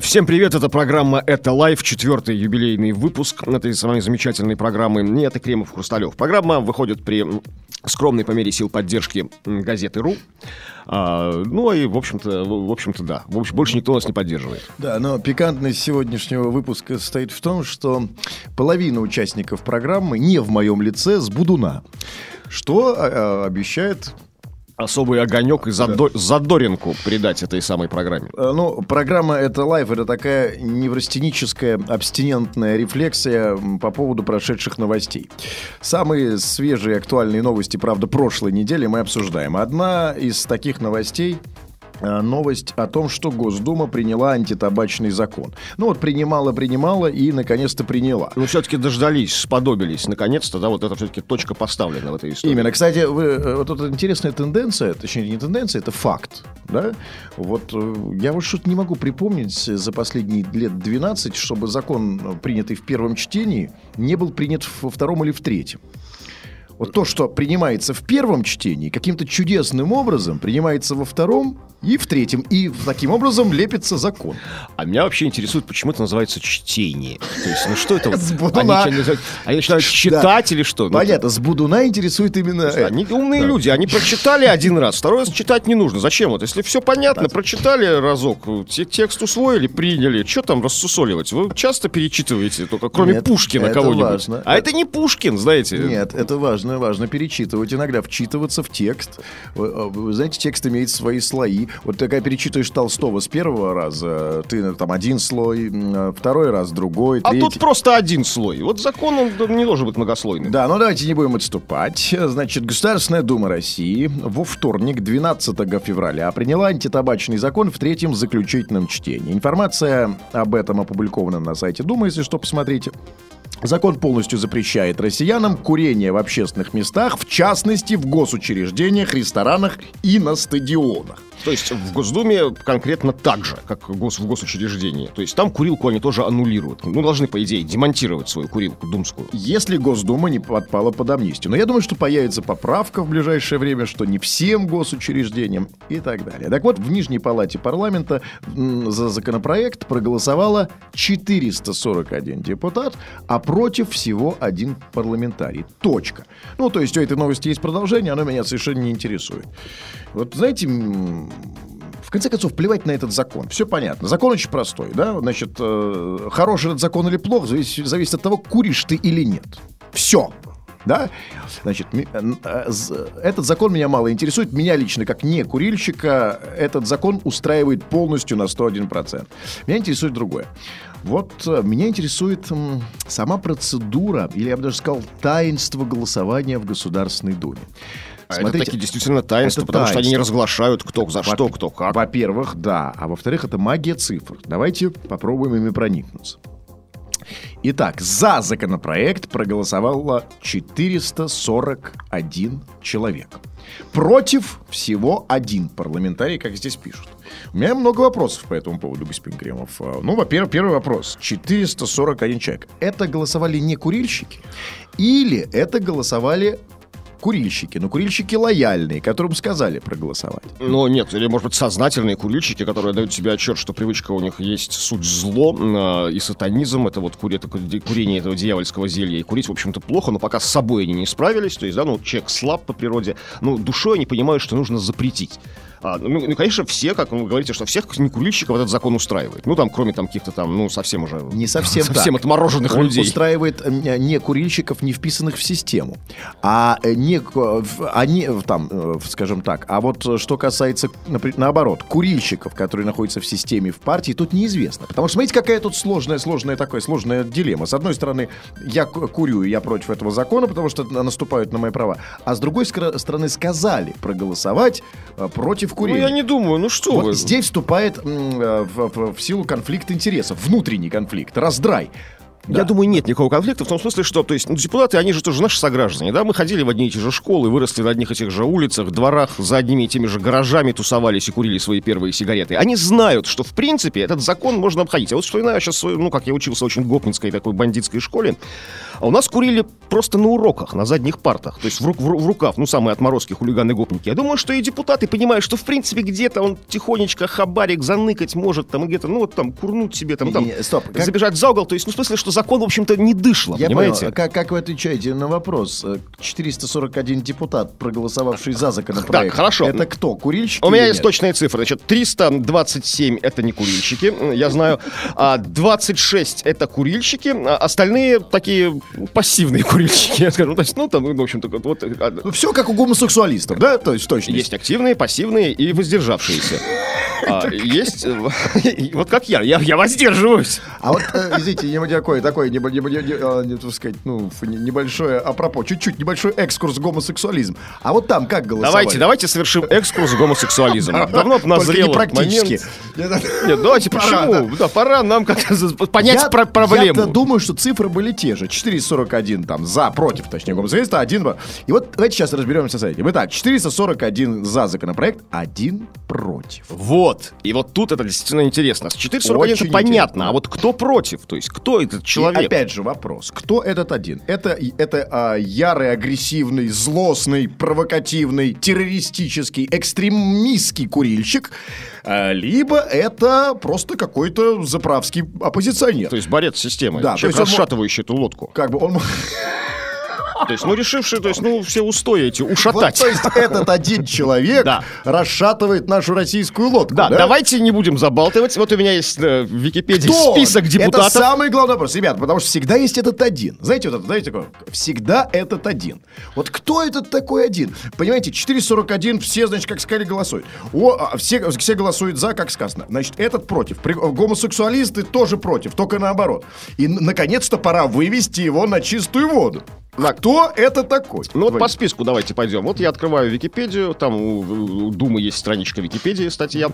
Всем привет, это программа «Это live», четвертый юбилейный выпуск этой самой замечательной программы. Не это Кремов Хрусталев. Программа выходит при скромной по мере сил поддержки газеты «Ру». А, ну и, в общем-то, в общем-то, да. В общем, больше никто нас не поддерживает. Да, но пикантность сегодняшнего выпуска состоит в том, что половина участников программы не в моем лице с Будуна, что а, обещает Особый огонек и задо- задоринку придать этой самой программе. Э, Ну, программа «Это лайф» — это такая неврастеническая абстинентная рефлексия по поводу прошедших новостей. Самые свежие актуальные новости, правда, прошлой недели мы обсуждаем. Одна из таких новостей новость о том, что Госдума приняла антитабачный закон. Ну вот принимала, принимала и наконец-то приняла. Ну, все-таки дождались, сподобились, наконец-то, да, вот это все-таки точка поставлена в этой истории. Именно. Кстати, вы, э, вот эта интересная тенденция, точнее, не тенденция, это факт. Да? Вот э, я вот что-то не могу припомнить за последние лет 12, чтобы закон, э, принятый в первом чтении, не был принят во втором или в третьем. Вот то, что принимается в первом чтении, каким-то чудесным образом принимается во втором и в третьем. И таким образом лепится закон. А меня вообще интересует, почему это называется чтение. То есть, ну что это? вот? С Будуна. Они, называют- они начинают читать или что? Ну, Понятно, с Будуна интересует именно... это. Они умные люди, они прочитали один раз, второй раз читать не нужно. Зачем вот? Если все понятно, прочитали разок, те- текст усвоили, приняли, что там рассусоливать? Вы часто перечитываете, только кроме Нет, Пушкина кого-нибудь. А это не Пушкин, знаете. Нет, это важно, важно перечитывать, иногда вчитываться в текст. Вы, вы знаете, текст имеет свои слои. Вот такая перечитываешь Толстого с первого раза, ты э, там один слой, э, второй раз другой, А третий. тут просто один слой. Вот закон, он не должен быть многослойным. Да, ну давайте не будем отступать. Значит, Государственная Дума России во вторник, 12 февраля, приняла антитабачный закон в третьем заключительном чтении. Информация об этом опубликована на сайте Думы, если что, посмотрите. Закон полностью запрещает россиянам курение в общественных местах, в частности, в госучреждениях, ресторанах и на стадионах. То есть в Госдуме конкретно так же, как гос, в госучреждении. То есть там курилку они тоже аннулируют. Ну, должны, по идее, демонтировать свою курилку думскую. Если Госдума не подпала под амнистию. Но я думаю, что появится поправка в ближайшее время, что не всем госучреждениям и так далее. Так вот, в Нижней Палате парламента за законопроект проголосовало 441 депутат, а против всего один парламентарий. Точка. Ну, то есть у этой новости есть продолжение, оно меня совершенно не интересует. Вот знаете, в конце концов, плевать на этот закон. Все понятно. Закон очень простой, да? Значит, э, хороший этот закон или плох, зависит, зависит от того, куришь ты или нет. Все. Да? Значит, э, э, этот закон меня мало интересует. Меня лично, как не курильщика, этот закон устраивает полностью на 101%. Меня интересует другое. Вот меня интересует сама процедура, или я бы даже сказал, таинство голосования в Государственной Думе. А это такие действительно таинства, это потому что они не таинство. разглашают, кто за что, кто как. Во-первых, да. А во-вторых, это магия цифр. Давайте попробуем ими проникнуться. Итак, за законопроект проголосовало 441 человек. Против всего один парламентарий, как здесь пишут. У меня много вопросов по этому поводу, господин Кремов. А, Ну, во-первых, первый вопрос. 441 человек. Это голосовали не курильщики? Или это голосовали курильщики? Но курильщики лояльные, которым сказали проголосовать. Но нет, или, может быть, сознательные курильщики, которые дают себе отчет, что привычка у них есть суть зло э, и сатанизм, это вот кури- это ку- курение этого дьявольского зелья. И курить, в общем-то, плохо, но пока с собой они не справились, то есть, да, ну, человек слаб по природе, ну, душой они понимают, что нужно запретить. А, ну, ну, конечно, все, как вы говорите, что всех некурильщиков этот закон устраивает. Ну, там, кроме там каких-то там, ну, совсем уже... Не совсем Совсем так. отмороженных Он людей. устраивает не курильщиков, не вписанных в систему, а э, не они э, там, э, скажем так. А вот что касается, наоборот, курильщиков, которые находятся в системе в партии, тут неизвестно. Потому что смотрите, какая тут сложная, сложная такая сложная дилемма. С одной стороны, я ку- курю, и я против этого закона, потому что на- наступают на мои права. А с другой стороны, сказали проголосовать э, против Ну, я не думаю, ну что Вот вы. здесь вступает э, в, в- в силу конфликт интересов, внутренний конфликт, раздрай. Я думаю, нет никакого конфликта в том смысле, что, то есть, ну, депутаты, они же тоже наши сограждане, да, мы ходили в одни и те же школы, выросли на одних и тех же улицах, дворах, за одними и теми же гаражами тусовались и курили свои первые сигареты. Они знают, что, в принципе, этот закон можно обходить. Я вот вспоминаю сейчас свою, ну, как я учился в очень гопницкой такой бандитской школе, а у нас курили просто на уроках, на задних партах, то есть в, ру- в ру- в рукав, ну, самые отморозки, хулиганы-гопники. Я думаю, что и депутаты понимают, что, в принципе, где-то он тихонечко хабарик заныкать может, там, и где-то, ну, вот там, курнуть себе, там, там, стоп, как- забежать за угол, то есть, ну, в смысле, что закон, в общем-то, не дышло, Я понимаете? понял. Как, как вы отвечаете на вопрос? Э, 441 депутат, проголосовавший за законопроект. Так, хорошо. Это кто? Курильщики? У меня есть нет? точные цифры. Значит, 327 это не курильщики, м, я знаю. А 26 это курильщики, а остальные такие пассивные курильщики, я скажу. То есть, ну, там, ну, в общем-то, вот, а, Ну, все как у гомосексуалистов, да? То есть точно. есть активные, пассивные и воздержавшиеся. А, есть, э, вот как я, я, я воздерживаюсь. А вот, э, извините, не такой, такой, не, не, не, не, а, так сказать, ну, небольшое, апропо, чуть-чуть, небольшой экскурс гомосексуализм. А вот там как голосовали? Давайте, давайте совершим экскурс гомосексуализм. Давно назрел практически. момент. Нет, давайте, почему? Да, пора нам как-то за- понять Я- про- проблему. Я-то думаю, что цифры были те же. 441 там за, против, точнее, гомосексуалиста, один... И вот давайте сейчас разберемся с этим. Итак, 441 за законопроект, один против. Вот. И вот тут это действительно интересно. С 441 это понятно, а вот кто против? То есть кто этот человек? И опять же вопрос, кто этот один? Это, это а, ярый, агрессивный, злостный, провокативный, террористический, экстремистский курильщик, а, либо это просто какой-то заправский оппозиционер. То есть борец с системой. Да, человек, расшатывающий эту лодку. как бы он... То есть, ну, решивший, то есть, ну, все устои эти Вот, ушатать. то есть этот один человек Да. расшатывает нашу российскую лодку. Да, давайте не будем забалтывать. Вот у меня есть э, в Википедии Кто список депутатов. Это самый главный вопрос, ребят, потому что всегда есть этот один. Знаете, вот это, знаете, такое? Всегда этот один. Вот кто этот такой один? Понимаете, 441, все, значит, как сказали, голосуют. О, а, все, все голосуют за, как сказано. Значит, этот против. При- гомосексуалисты тоже против, только наоборот. И, наконец-то, пора вывести его на чистую воду. А кто это такой? Ну вот по списку давайте пойдем. Вот я открываю Википедию, там у, у Думы есть страничка Википедии, статья.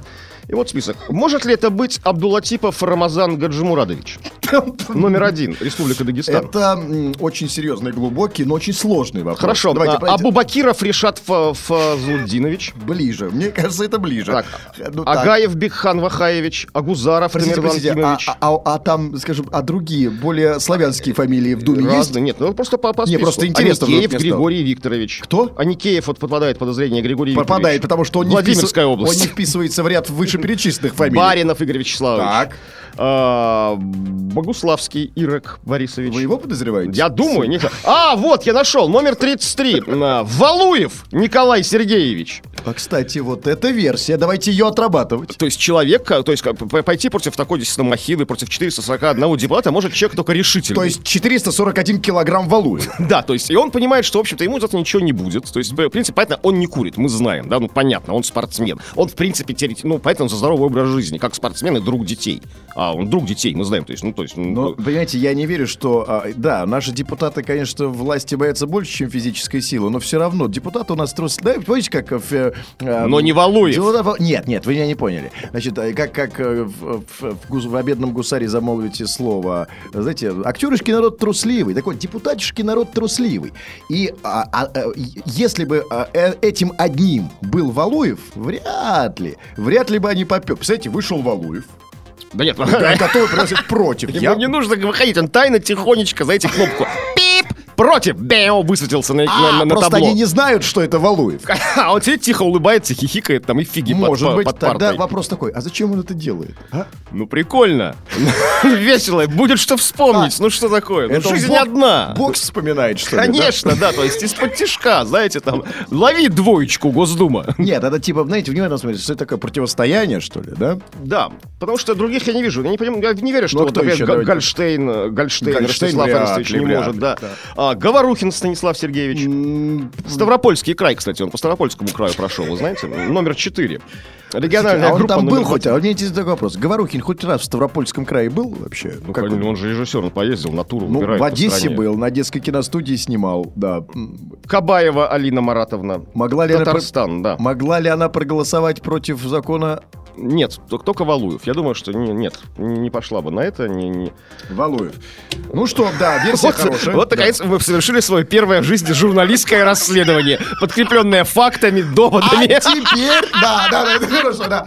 И вот список. Может ли это быть Абдулатипов Рамазан Гаджимурадович? Номер один, Республика Дагестан. Это очень серьезный, глубокий, но очень сложный вопрос. Хорошо, Давайте а, пройдем. Абубакиров Решат Фа- Фазлуддинович. Ближе. Мне кажется, это ближе. Так, Ну, так. Агаев Бекхан Вахаевич, Агузаров Тамерлан а, а- а- а там, скажем, а другие, более славянские фамилии в Думе есть? Разные. Нет, ну просто по, по Не, списку. просто интересно Аникеев. Григорий Викторович. Кто? Аникеев вот подпадает под подозрение Григорий Попадает, Викторович. потому что он не, Владимирская вписыв- область. он не вписывается в ряд вышеперечисленных фамилий. Баринов Игорь Вячеславович. Так. А, Богуславский Ирек Борисович. Вы его подозреваете? Я думаю, не... А, вот, я нашел, номер 33. А, Валуев Николай Сергеевич. А, кстати, вот эта версия, давайте ее отрабатывать. То есть человек, а, то есть пойти против такой действительно махины, против 441 депутата может человек только решительный. То есть 441 килограмм Валуева. Да, то есть, и он понимает, что, в общем-то, ему за это ничего не будет. То есть, в принципе, понятно, он не курит, мы знаем, да, ну, понятно, он спортсмен. Он, в принципе, теоретически, ну, поэтому за здоровый образ жизни, как спортсмен и друг детей. А, он друг детей, мы знаем, то есть, ну, то есть... ну, Но, понимаете, я не верю, что... а, да, наши депутаты, конечно, власти боятся больше, чем физической силы, но все равно депутаты у нас трус... Да, помните, как... э, э, Но не Валуев. депутат- Нет, нет, вы меня не поняли. Значит, э, как, как э, в, в, в в «Обедном гусаре» замолвите слово, знаете, актеришки народ трусливый, так вот, депутатишки народ трусливый. И а, а, э, если бы а, э, этим одним был Валуев, вряд ли, вряд ли бы они попёр. Представляете, вышел Валуев, Да нет, готовы приносить против. ему Я- не нужно выходить, он тайно, тихонечко, знаете, кнопку пип, против, бэу, высветился на, А, на- на просто табло. они не знают, что это Валуев. А он сидит тихо улыбается, хихикает там и фиги Может под, быть, под тогда партой. вопрос такой, а зачем он это делает? а? Ну, прикольно. Весело. Будет что вспомнить. Ну, что такое? Ну, жизнь бок- одна. Бокс вспоминает, что ли? Конечно, да, то есть из-под тишка, знаете, там, лови двоечку, Госдума. Нет, это типа, знаете, внимательно смотрите, что это такое противостояние, что ли, да? Да, потому что других я не вижу. Я не, понимаю, я не верю, что Ну, а вот, кто например, еще? Га- Давайте. Гольштейн, э, Гольштейн, Гольштейн Ростислав ли, не может, да. да. А, Говорухин Станислав Сергеевич. Ставропольский край, кстати, он по Ставропольскому краю прошел, вы знаете, номер 4. Региональная а он группа там был хоть, а мне интересный такой вопрос. Говорухин хоть раз в Ставропольском крае был вообще? Ну, Как он? он же режиссер, он поездил на туру, Ну, в Одессе был, на детской киностудии снимал, да. Кабаева Алина Маратовна. Могла ли, она, Татарстан, да. могла ли она проголосовать против закона Нет, только, только Валуев. Я думаю, что не- нет, не пошла бы на это. не- не- Валуев. Ну что, да, версия Вот, хорошая. вот, Да. наконец, мы совершили свое первое в жизни журналистское расследование, подкрепленное фактами, А доводами. теперь, да, да, да, это хорошо, да.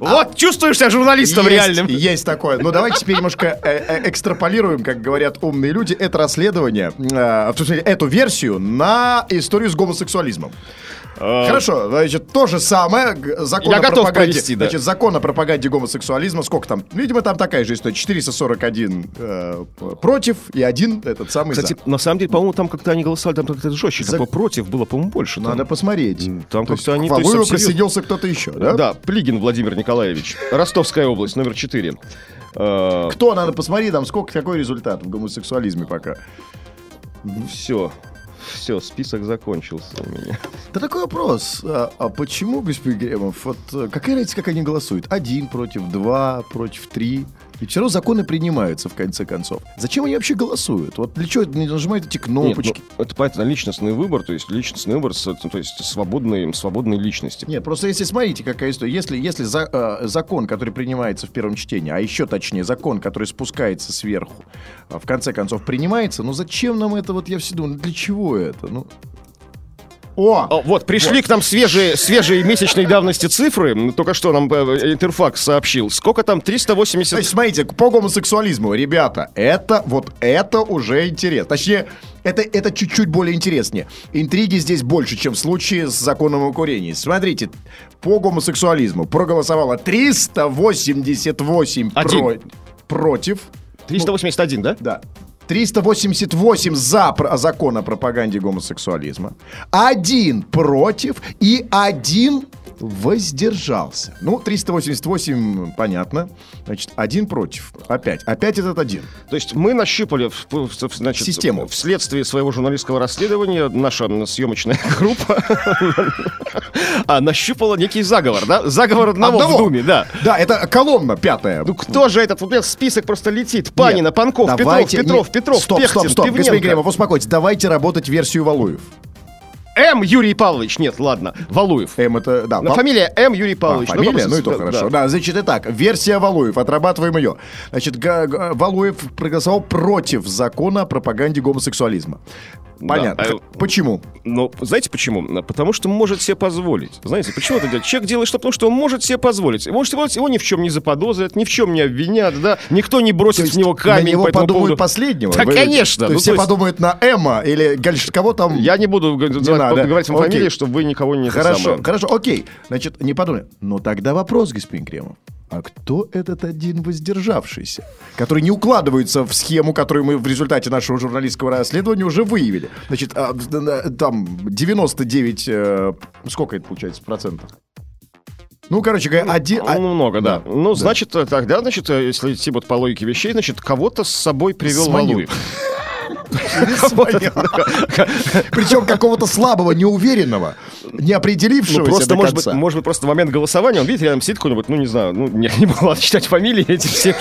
Вот чувствуешь себя журналистом Есть, реальным. Есть такое. Ну, давайте теперь немножко э, э, экстраполируем, как говорят умные люди, это расследование, э, эту версию на историю с гомосексуализмом. Хорошо, значит, то же самое, закон Я о готов пропаганде, провести, да. значит, закон о пропаганде гомосексуализма, сколько там? Видимо, там такая же история, 441 э, против и один этот самый Кстати, за. на самом деле, по-моему, там как-то они голосовали, там как-то жестче. За- бы против было, по-моему, больше. там. Надо посмотреть. Там То есть как-то они... там серьезно- присоединился кто-то еще, да? Да, Плигин Владимир Николаевич. Ростовская область, номер 4. Кто, надо посмотреть, там сколько, какой результат в гомосексуализме пока. Все. Все, список закончился у меня. Да такой вопрос. А, а почему, господин Гремов, вот э, какая разница, как они голосуют? Один против, два против, три. Ведь все равно законы принимаются в конце концов. Зачем они вообще голосуют? Вот для чего не нажимают эти Нет, кнопочки? ну, это понятно, личностный выбор, то есть личностный выбор, с- то есть свободной, свободной личности. Нет, просто если смотрите, какая история. Если, если за- э, закон, который принимается в первом чтении, а еще точнее закон, который спускается сверху, а в конце концов принимается, ну зачем нам это? Вот я все думаю, ну для чего это? Ну... О! О, вот, пришли к нам свежие, свежие месячной давности цифры. Только что нам э, Интерфакс сообщил. Сколько там? 380... Значит, смотрите, по гомосексуализму, ребята, это вот это уже интересно. Точнее, это, это чуть-чуть более интереснее. Интриги здесь больше, чем в случае с законом о курении. Смотрите, по гомосексуализму проголосовало 388 Один. про- против. 381, да? Да. 388 за закон о пропаганде гомосексуализма, один против и один воздержался. Ну, 388, понятно. Значит, один против. Опять. Опять этот один. То есть мы нащупали значит, Систему. вследствие своего журналистского расследования наша съемочная группа а, нащупала некий заговор, да? Заговор одного, в Думе, да. Да, это колонна пятая. Ну кто же этот? Вот список просто летит. Панина, Панков, Петров, Петров, Петров, Стоп, Пехтин, стоп, стоп, господин Пивненко. Гремов, успокойтесь. Давайте работать версию Валуев. М. Юрий Павлович. Нет, ладно. Валуев. М это, да. Но Пав- фамилия М. Юрий А, Павлович. фамилия? там, Ну и то да, хорошо. да. Да, значит, итак, версия Валуев, отрабатываем ее. Значит, Валуев проголосовал против закона о пропаганде гомосексуализма. Понятно. Да, а- Почему? Но знаете почему? Потому что может себе позволить. Знаете, почему это делает? Человек делает что? Потому что он может себе позволить. Может себе позволить, его ни в чем не заподозрят, ни в чем не обвинят, да? Никто не бросит в него камень на него по подумают поводу. последнего. Да, Вы- конечно. То Ну, все то есть- подумают на Эмма или Гальш... кого там... Я не буду называть- надо. говорить вам фамилии, чтобы вы никого не... Хорошо, хорошо, окей. Значит, не подумай. Но тогда вопрос, господин Кремов. А кто этот один воздержавшийся, который не укладывается в схему, которую мы в результате нашего журналистского расследования уже выявили? Значит, а, там 99... э, сколько это получается в процентах? Ну, короче говоря, один... а- Ну, много, да. да, Ну, да. значит, э, тогда, значит, э, если идти вот по логике вещей, значит, кого-то с собой привел. Валуев. Причем какого-то слабого, неуверенного, не определившегося Ну, просто, может быть, может быть, просто в момент голосования, он видит, рядом сидит какой-нибудь, ну, не знаю, ну, не, не было читать фамилии эти все.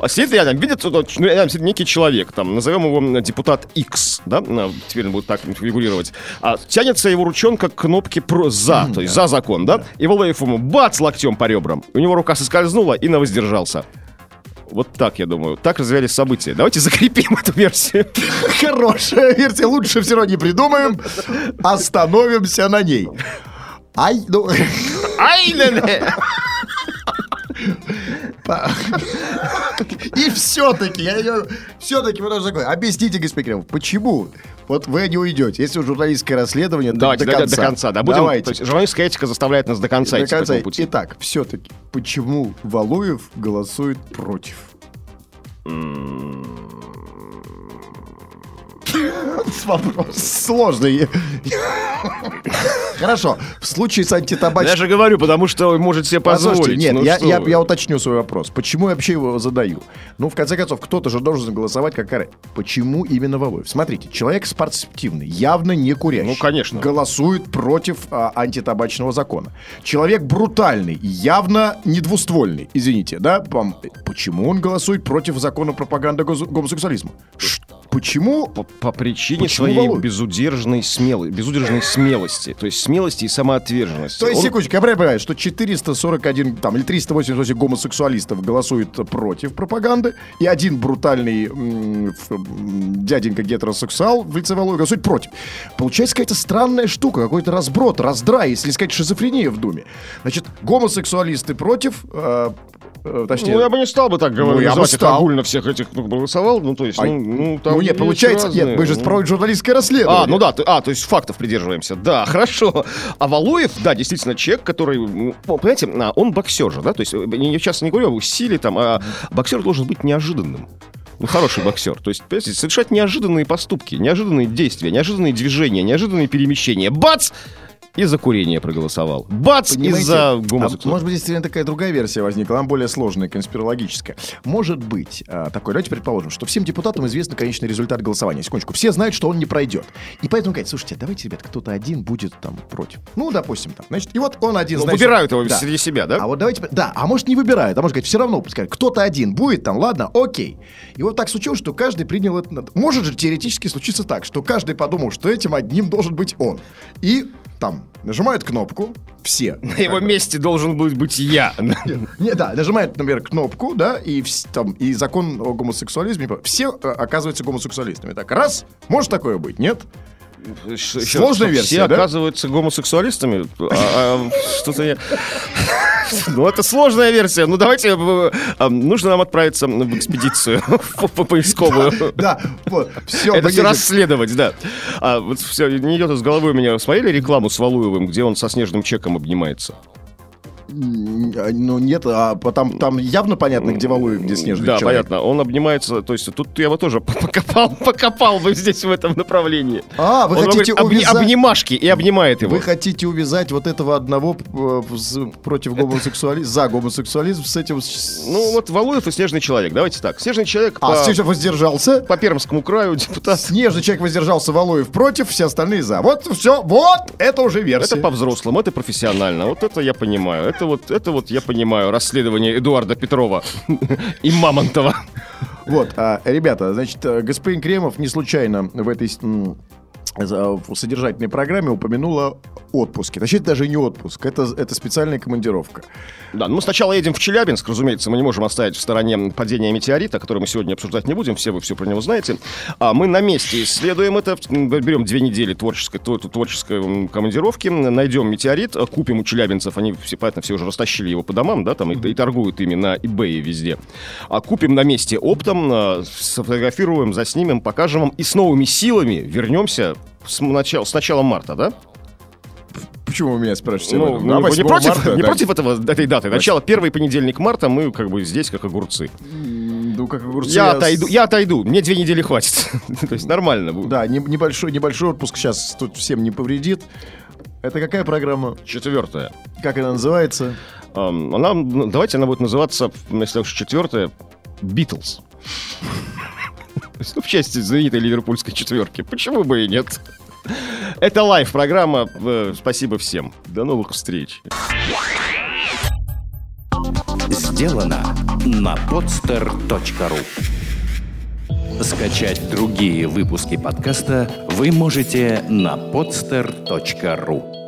А сидит рядом, видит, вот, ну, рядом сидит некий человек, там, назовем его депутат X, да, на- теперь он будет так фигурировать. А тянется его ручонка к кнопке про «за», то есть «за закон», да, и Валуев ему бац локтем по ребрам. У него рука соскользнула и на воздержался. Вот так, я думаю. Так развивались события. Давайте закрепим эту версию. Хорошая версия, лучше все равно не придумаем. Остановимся на ней. Ай, ну... Ай, не-не. И все-таки, я все-таки вы должны такое. Объясните, господин Кремов, почему вот вы не уйдете? Если журналистское расследование, Давайте до до, конца. до конца. Да, будем, Давайте. то есть журналистская этика заставляет нас до конца До идти по конца. Итак, все-таки, почему Валуев голосует против? Вопрос сложный. Хорошо. В случае с антитабачным... Я же говорю, потому что может себе позволить. нет, Ну я, что я, уточню свой вопрос. Почему я вообще его задаю? Ну, в конце концов, кто-то же должен голосовать как. Почему именно Валуев? Смотрите, человек спортивный, явно не курящий. Ну, конечно. Голосует против а, антитабачного закона. Человек брутальный, явно не двуствольный, извините, да? Почему он голосует против закона пропаганды гомосексуализма? Ш- Почему? По, по причине Почему своей Валуев? безудержной, смелой, безудержной смелости. То есть смелости и самоотверженности. То есть, Он- секундочку, я правильно понимаю, что 441 там, или 388 гомосексуалистов голосует против пропаганды, и один брутальный м, ф- м, дяденька гетеросексуал в лице Валуева голосует против. Получается какая-то странная штука, какой-то разброд, раздрай, если не сказать шизофрения в Думе. Значит, гомосексуалисты против, э, э, точнее... Ну, я бы не стал бы так говорить. Ну, я бы стал. огульно всех этих ну, голосовал. Ну, то есть, Ай, ну, ну, там ну, нет, получается, разные, нет, мы же ну. проводим журналистское расследование. А, ну да, а, то есть фактов придерживаемся. Да, хорошо. А Валуев, да, действительно, человек, который, ну, понимаете, а, он боксер же, да, то есть э, я сейчас не говорю о силе там, а боксер должен быть неожиданным. Ну, хороший боксер. То есть, понимаете, совершать неожиданные поступки, неожиданные действия, неожиданные движения, неожиданные перемещения. Бац! И за курение проголосовал. Бац! Понимаете? Из-за А гомосексуализма. может быть, действительно такая другая версия возникла, она более сложная, конспирологическая. Может быть, а, такой, давайте предположим, что всем депутатам известен конечный результат голосования. Секундочку, все знают, что он не пройдет. И поэтому говорят, слушайте, давайте, ребят, кто-то один будет там против. Ну, допустим, там. Значит, и вот он один, Ну, значит, выбирают его да. среди себя, да? А вот давайте, да, а может не выбирают, а может говорить, все равно, пускай кто-то один будет там, ладно, окей. И вот так случилось, что каждый принял это. Может же теоретически случиться так, что каждый подумал, что этим одним должен быть он. И там нажимают кнопку, все. На его месте должен быть, быть я. Не, да, нажимает, например, кнопку, да, и, там, и закон о гомосексуализме, все э, оказываются гомосексуалистами. Так, раз, может такое быть, нет? Сложная версия, Все оказываются гомосексуалистами. А, а, Что-то я... Ну, это сложная версия. Ну, давайте... э, а, Нужно нам отправиться в экспедицию по- по- поисковую. Да, все. Это все расследовать, да. А вот все, не идет из головы у меня. Смотрели рекламу с Валуевым, где он со снежным чеком обнимается? Ну, нет, а там, там явно понятно, где Валуев, где снежный Да, человек. понятно. Он обнимается, то есть тут я бы тоже покопал, покопал бы здесь в этом направлении. А, вы Он хотите говорит, «Обни- увязать- обнимашки и обнимает его. Вы хотите увязать вот этого одного э, против гомосексуализма, за гомосексуализм с этим... Ну, вот Валуев и Снежный человек. Давайте так. Снежный человек А, по, Снежный воздержался. по Пермскому краю депутат. Снежный человек воздержался, Валуев против, все остальные за. Вот все, вот, это уже версия. Это по-взрослому, это профессионально. Вот это я понимаю. Это вот, это вот я понимаю расследование Эдуарда Петрова и Мамонтова. Вот, а, ребята, значит, э, господин Кремов не случайно в этой в содержательной программе упомянула отпуске. Точнее, это даже не отпуск, это, это специальная командировка. Да, ну мы сначала едем в Челябинск, разумеется, мы не можем оставить в стороне падение метеорита, которое мы сегодня обсуждать не будем, все вы все про него знаете. А мы на месте исследуем это, берем две недели творческой, тво- творческой командировки, найдем метеорит, купим у челябинцев, они все, понятно, все уже растащили его по домам, да, там и, и торгуют ими на eBay везде. А купим на месте оптом, а, сфотографируем, заснимем, покажем вам и с новыми силами вернемся с, начала, с начала марта, да? Почему вы меня спрашиваете? Ну, ну, На не 8 против, марта, не да. против этого, этой даты. Начало первый понедельник марта, мы как бы здесь как огурцы. Ну, как огурцы, Я с- отойду, я отойду, мне две недели хватит. То есть нормально будет. Да, не- небольшой, небольшой отпуск сейчас тут всем не повредит. Это какая программа? Четвертое. Как она называется? Она, ну, давайте она будет называться, если уж четвертое, Битлз. В части знаменитой ливерпульской четверки. Почему бы и нет? Это лайв-программа. Э, Спасибо всем. До новых встреч. Сделано на podster.ru Скачать другие выпуски подкаста вы можете на podster.ru